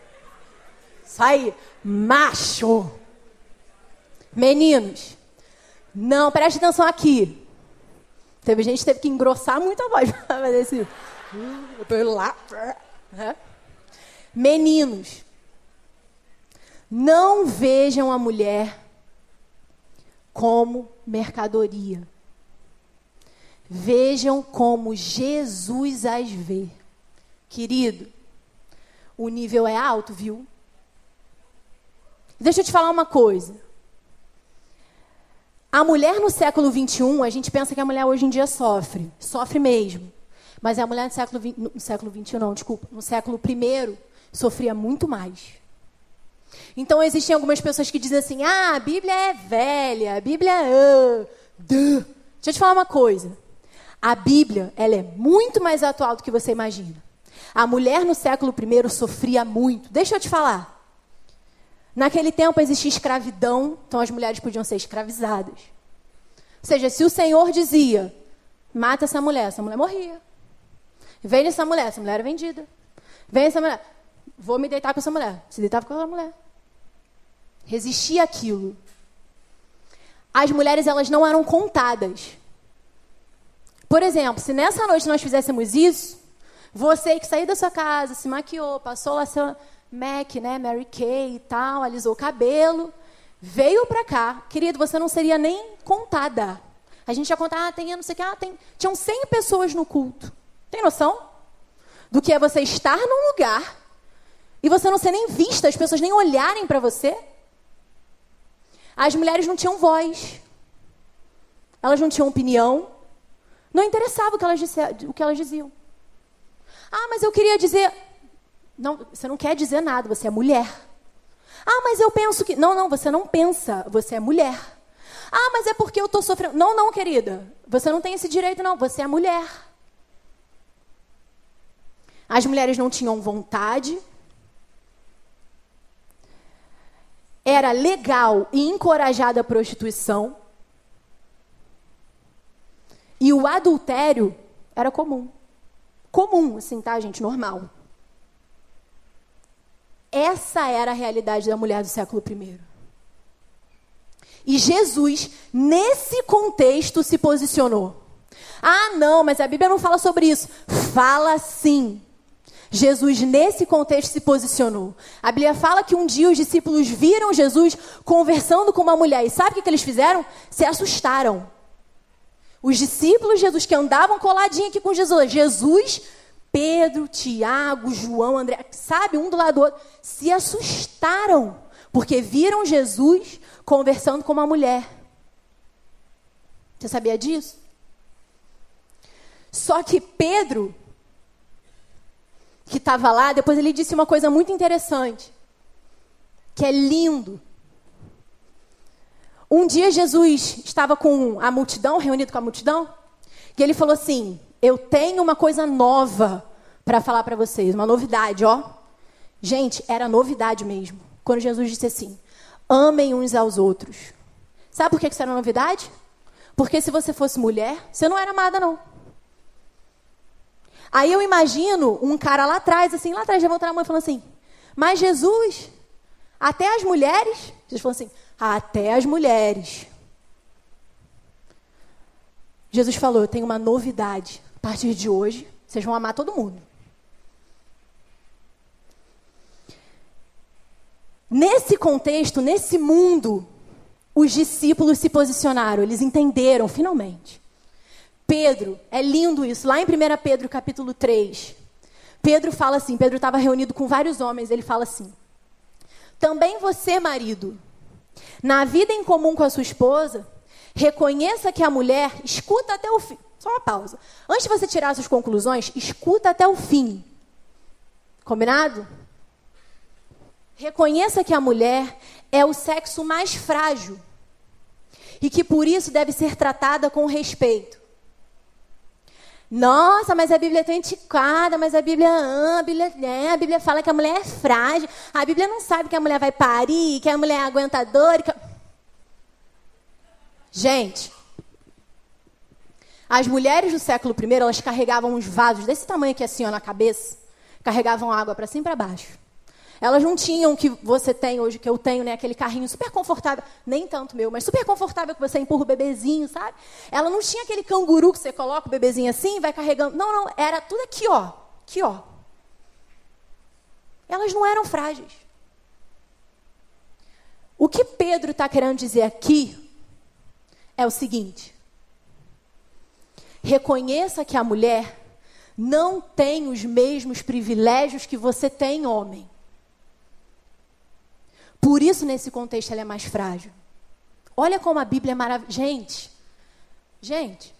Aí, macho. Meninos, não, preste atenção aqui. Teve gente que teve que engrossar muito a voz <laughs> para fazer esse. Uh, eu tô indo lá. Meninos, não vejam a mulher como mercadoria. Vejam como Jesus as vê. Querido, o nível é alto, viu? Deixa eu te falar uma coisa. A mulher no século 21, a gente pensa que a mulher hoje em dia sofre. Sofre mesmo. Mas a mulher no século, 20, no século 21, não, desculpa. No século I, sofria muito mais. Então, existem algumas pessoas que dizem assim: ah, a Bíblia é velha, a Bíblia é. Deixa eu te falar uma coisa. A Bíblia, ela é muito mais atual do que você imagina. A mulher no século I sofria muito. Deixa eu te falar. Naquele tempo existia escravidão, então as mulheres podiam ser escravizadas. Ou seja, se o Senhor dizia, mata essa mulher, essa mulher morria. Vende essa mulher, essa mulher era vendida. Vem essa mulher, vou me deitar com essa mulher. Se deitava com aquela mulher. Resistia aquilo. As mulheres, elas não eram contadas. Por exemplo, se nessa noite nós fizéssemos isso, você que saiu da sua casa, se maquiou, passou lá seu Mac, né, Mary Kay e tal, alisou o cabelo, veio para cá, querido, você não seria nem contada. A gente ia contar, ah, tem não sei o que, ah, tem, tinham 100 pessoas no culto. Tem noção? Do que é você estar num lugar e você não ser nem vista, as pessoas nem olharem para você? As mulheres não tinham voz. Elas não tinham opinião. Não interessava o que elas, o que elas diziam. Ah, mas eu queria dizer. Não, você não quer dizer nada, você é mulher. Ah, mas eu penso que. Não, não, você não pensa, você é mulher. Ah, mas é porque eu estou sofrendo. Não, não, querida. Você não tem esse direito, não. Você é mulher. As mulheres não tinham vontade. Era legal e encorajada a prostituição. E o adultério era comum. Comum, assim, tá, gente? Normal. Essa era a realidade da mulher do século I. E Jesus, nesse contexto, se posicionou. Ah, não, mas a Bíblia não fala sobre isso. Fala sim. Jesus, nesse contexto, se posicionou. A Bíblia fala que um dia os discípulos viram Jesus conversando com uma mulher. E sabe o que, eles fizeram? Se assustaram. Os discípulos de Jesus que andavam coladinho aqui com Jesus. Jesus, Pedro, Tiago, João, André, sabe, um do lado do outro, se assustaram, porque viram Jesus conversando com uma mulher. Você sabia disso? Só que Pedro, que estava lá, depois ele disse uma coisa muito interessante, que é lindo. Um dia Jesus estava com a multidão, reunido com a multidão, e ele falou assim: Eu tenho uma coisa nova para falar para vocês, uma novidade, ó. Gente, era novidade mesmo. Quando Jesus disse assim: Amem uns aos outros. Sabe por que isso era novidade? Porque se você fosse mulher, você não era amada, não. Aí eu imagino um cara lá atrás, assim, lá atrás, levantando a mão e falando assim: Mas Jesus, até as mulheres, Jesus falou assim: Até as mulheres. Jesus falou: Eu tenho uma novidade. A partir de hoje, vocês vão amar todo mundo. Nesse contexto, nesse mundo, os discípulos se posicionaram, eles entenderam finalmente. Pedro, é lindo isso, lá em 1 Pedro capítulo 3. Pedro fala assim, Pedro estava reunido com vários homens, ele fala assim: Também você, marido, na vida em comum com a sua esposa, reconheça que a mulher escuta até o fim. Só uma pausa. Antes de você tirar suas conclusões, escuta até o fim. Combinado? Reconheça que a mulher é o sexo mais frágil e que por isso deve ser tratada com respeito. Nossa, mas a Bíblia é tão antiquada, mas a Bíblia, ah, a Bíblia, é, a Bíblia fala que a mulher é frágil, a Bíblia não sabe que a mulher vai parir, que a mulher é aguentadora. Que... Gente, as mulheres do século I, elas carregavam uns vasos desse tamanho aqui assim, ó, na cabeça, carregavam água para cima e para baixo. Elas não tinham o que você tem hoje, que eu tenho, né? Aquele carrinho super confortável, nem tanto meu, mas super confortável que você empurra o bebezinho, sabe? Ela não tinha aquele canguru que você coloca o bebezinho assim vai carregando. Não, não, era tudo aqui, ó. Aqui, ó. Elas não eram frágeis. O que Pedro está querendo dizer aqui é o seguinte: reconheça que a mulher não tem os mesmos privilégios que você tem, homem. Por isso, nesse contexto, ela é mais frágil. Olha como a Bíblia é maravilhosa. Gente, gente.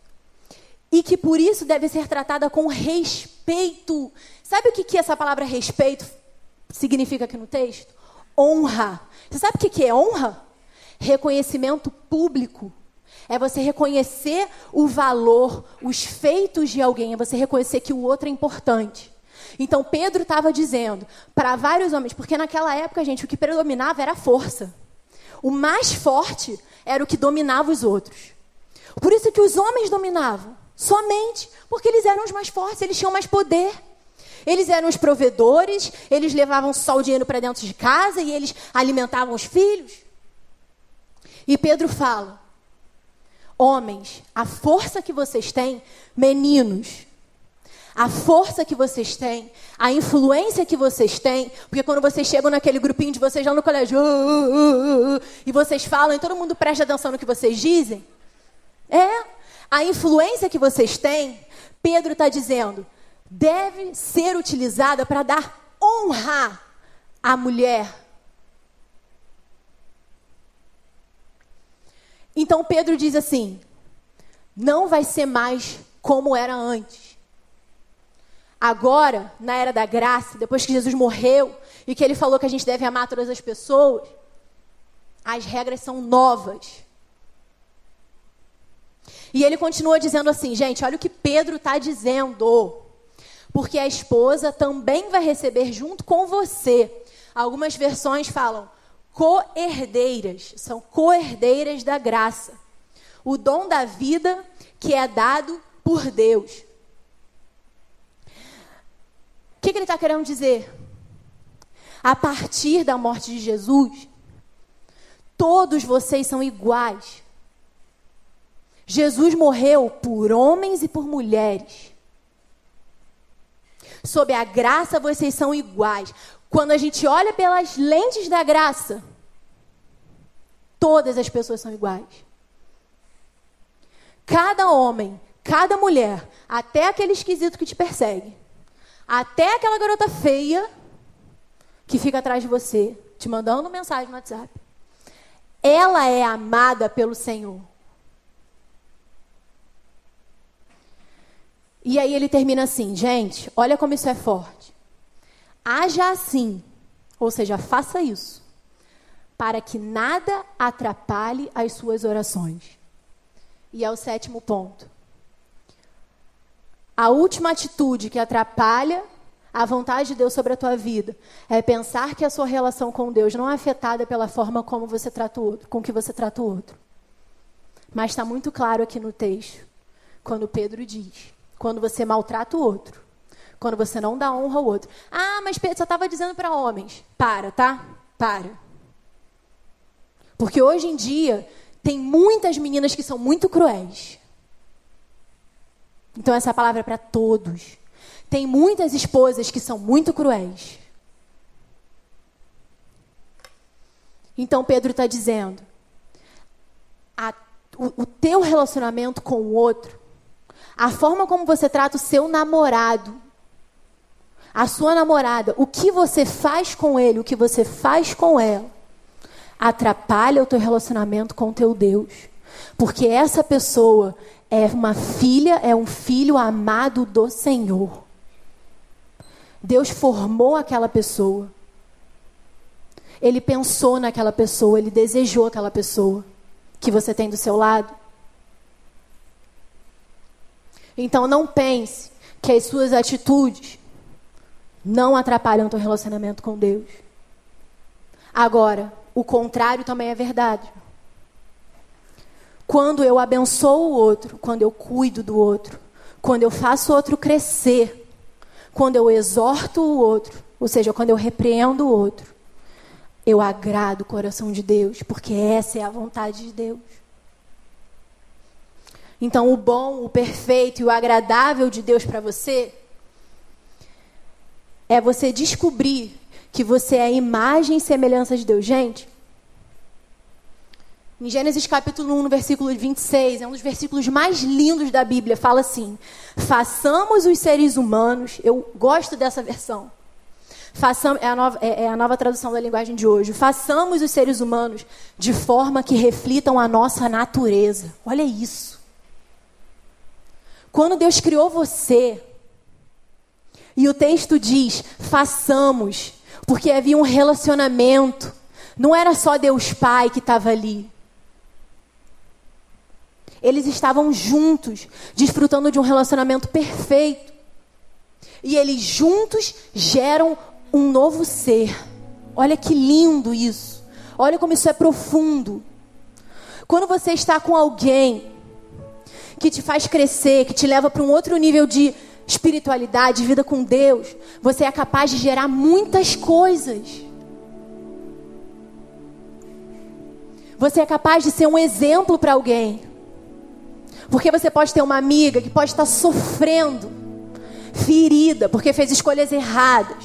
E que por isso deve ser tratada com respeito. Sabe o que, que essa palavra respeito significa aqui no texto? Honra. Você sabe o que, que é honra? Reconhecimento público. É você reconhecer o valor, os feitos de alguém, é você reconhecer que o outro é importante. Então Pedro estava dizendo para vários homens, porque naquela época, gente, o que predominava era a força. O mais forte era o que dominava os outros. Por isso que os homens dominavam, somente porque eles eram os mais fortes, eles tinham mais poder. Eles eram os provedores, eles levavam só o dinheiro para dentro de casa e eles alimentavam os filhos. E Pedro fala: Homens, a força que vocês têm, meninos, a força que vocês têm, a influência que vocês têm, porque quando vocês chegam naquele grupinho de vocês lá no colégio, uh, uh, uh, e vocês falam e todo mundo presta atenção no que vocês dizem, é, a influência que vocês têm, Pedro está dizendo, deve ser utilizada para dar honra à mulher. Então Pedro diz assim: não vai ser mais como era antes. Agora, na era da graça, depois que Jesus morreu e que ele falou que a gente deve amar todas as pessoas, as regras são novas. E ele continua dizendo assim, gente, olha o que Pedro está dizendo. Porque a esposa também vai receber junto com você. Algumas versões falam co-herdeiras, são co-herdeiras da graça. O dom da vida que é dado por Deus que, que ele está querendo dizer? A partir da morte de Jesus, todos vocês são iguais. Jesus morreu por homens e por mulheres. Sob a graça, vocês são iguais. Quando a gente olha pelas lentes da graça, todas as pessoas são iguais. cada homem, cada mulher, até aquele esquisito que te persegue, até aquela garota feia que fica atrás de você, te mandando mensagem no WhatsApp, ela é amada pelo Senhor. E aí ele termina assim, gente, olha como isso é forte. Haja assim, ou seja, faça isso, para que nada atrapalhe as suas orações. E é o sétimo ponto. A última atitude que atrapalha a vontade de Deus sobre a tua vida é pensar que a sua relação com Deus não é afetada pela forma como você trata o outro, com que você trata o outro. Mas está muito claro aqui no texto, quando Pedro diz: quando você maltrata o outro, quando você não dá honra ao outro. Ah, mas Pedro só estava dizendo para homens. Para, tá? Para. Porque hoje em dia tem muitas meninas que são muito cruéis. Então essa palavra é para todos. Tem muitas esposas que são muito cruéis. Então Pedro está dizendo: a, o, o teu relacionamento com o outro, a forma como você trata o seu namorado, a sua namorada, o que você faz com ele, o que você faz com ela, atrapalha o teu relacionamento com o teu Deus. Porque essa pessoa é uma filha, é um filho amado do Senhor. Deus formou aquela pessoa. Ele pensou naquela pessoa, ele desejou aquela pessoa que você tem do seu lado. Então não pense que as suas atitudes não atrapalham o teu relacionamento com Deus. Agora, o contrário também é verdade. Quando eu abençoo o outro, quando eu cuido do outro, quando eu faço o outro crescer, quando eu exorto o outro, ou seja, quando eu repreendo o outro, eu agrado o coração de Deus, porque essa é a vontade de Deus. Então, o bom, o perfeito e o agradável de Deus para você é você descobrir que você é a imagem e semelhança de Deus. Gente, em Gênesis capítulo 1, no versículo 26, é um dos versículos mais lindos da Bíblia, fala assim: façamos os seres humanos, eu gosto dessa versão. Façamos, é, a nova, é, é a nova tradução da linguagem de hoje. Façamos os seres humanos de forma que reflitam a nossa natureza. Olha isso. Quando Deus criou você, e o texto diz: façamos, porque havia um relacionamento. Não era só Deus Pai que estava ali. Eles estavam juntos, desfrutando de um relacionamento perfeito. E eles juntos geram um novo ser. Olha que lindo isso. Olha como isso é profundo. Quando você está com alguém que te faz crescer, que te leva para um outro nível de espiritualidade, vida com Deus, você é capaz de gerar muitas coisas. Você é capaz de ser um exemplo para alguém. Porque você pode ter uma amiga que pode estar sofrendo, ferida, porque fez escolhas erradas.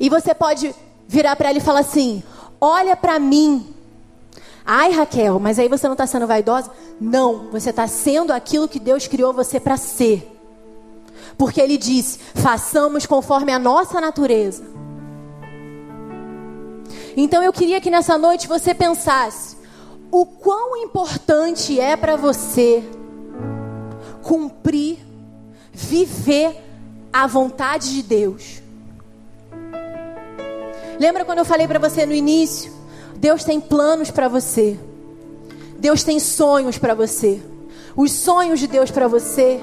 E você pode virar para ela e falar assim: Olha para mim. Ai, Raquel, mas aí você não está sendo vaidosa? Não, você está sendo aquilo que Deus criou você para ser. Porque Ele disse: façamos conforme a nossa natureza. Então eu queria que nessa noite você pensasse: o quão importante é para você cumprir, viver a vontade de Deus. Lembra quando eu falei para você no início? Deus tem planos para você. Deus tem sonhos para você. Os sonhos de Deus para você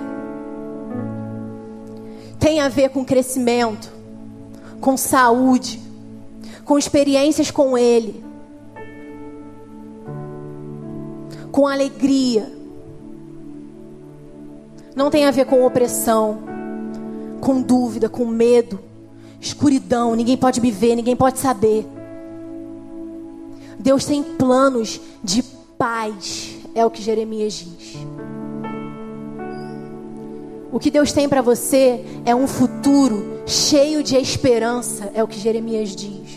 tem a ver com crescimento, com saúde, com experiências com Ele, com alegria. Não tem a ver com opressão, com dúvida, com medo, escuridão. Ninguém pode me ver, ninguém pode saber. Deus tem planos de paz, é o que Jeremias diz. O que Deus tem para você é um futuro cheio de esperança, é o que Jeremias diz.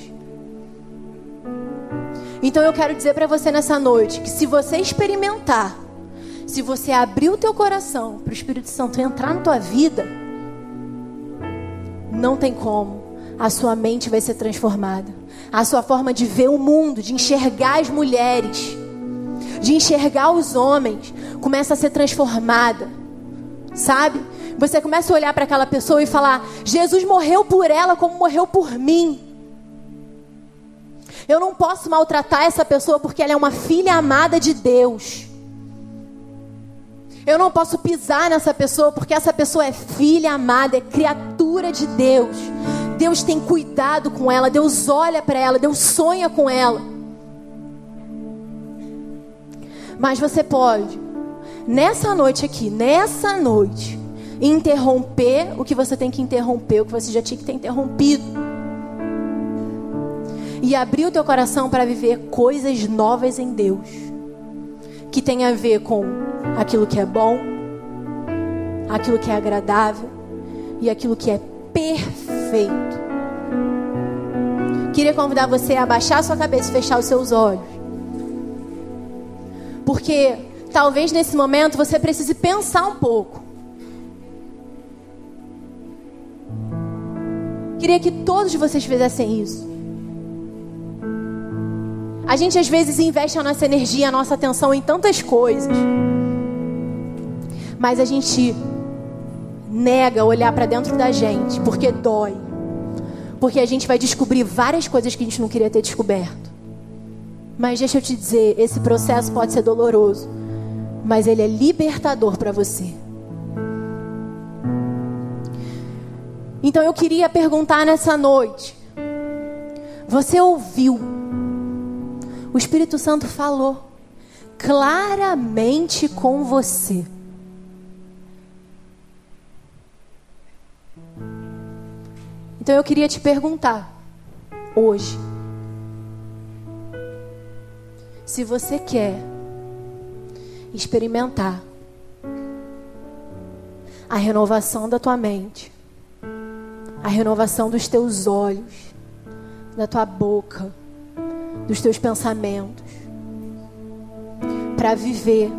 Então eu quero dizer para você nessa noite que se você experimentar, se você abrir o teu coração para o Espírito Santo entrar na tua vida, não tem como. A sua mente vai ser transformada. A sua forma de ver o mundo, de enxergar as mulheres, de enxergar os homens, começa a ser transformada. Sabe? Você começa a olhar para aquela pessoa e falar: Jesus morreu por ela como morreu por mim. Eu não posso maltratar essa pessoa porque ela é uma filha amada de Deus. Eu não posso pisar nessa pessoa porque essa pessoa é filha amada, é criatura de Deus. Deus tem cuidado com ela, Deus olha para ela, Deus sonha com ela. Mas você pode, nessa noite aqui, nessa noite, interromper o que você tem que interromper, o que você já tinha que ter interrompido. E abrir o teu coração para viver coisas novas em Deus. Que tem a ver com aquilo que é bom, aquilo que é agradável e aquilo que é perfeito. Queria convidar você a abaixar sua cabeça e fechar os seus olhos. Porque talvez nesse momento você precise pensar um pouco. Queria que todos vocês fizessem isso. A gente às vezes investe a nossa energia, a nossa atenção em tantas coisas. Mas a gente nega olhar para dentro da gente, porque dói. Porque a gente vai descobrir várias coisas que a gente não queria ter descoberto. Mas deixa eu te dizer, esse processo pode ser doloroso, mas ele é libertador para você. Então eu queria perguntar nessa noite: você ouviu? O Espírito Santo falou claramente com você. Então eu queria te perguntar hoje se você quer experimentar a renovação da tua mente a renovação dos teus olhos, da tua boca, dos teus pensamentos, para viver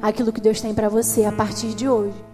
aquilo que Deus tem para você a partir de hoje.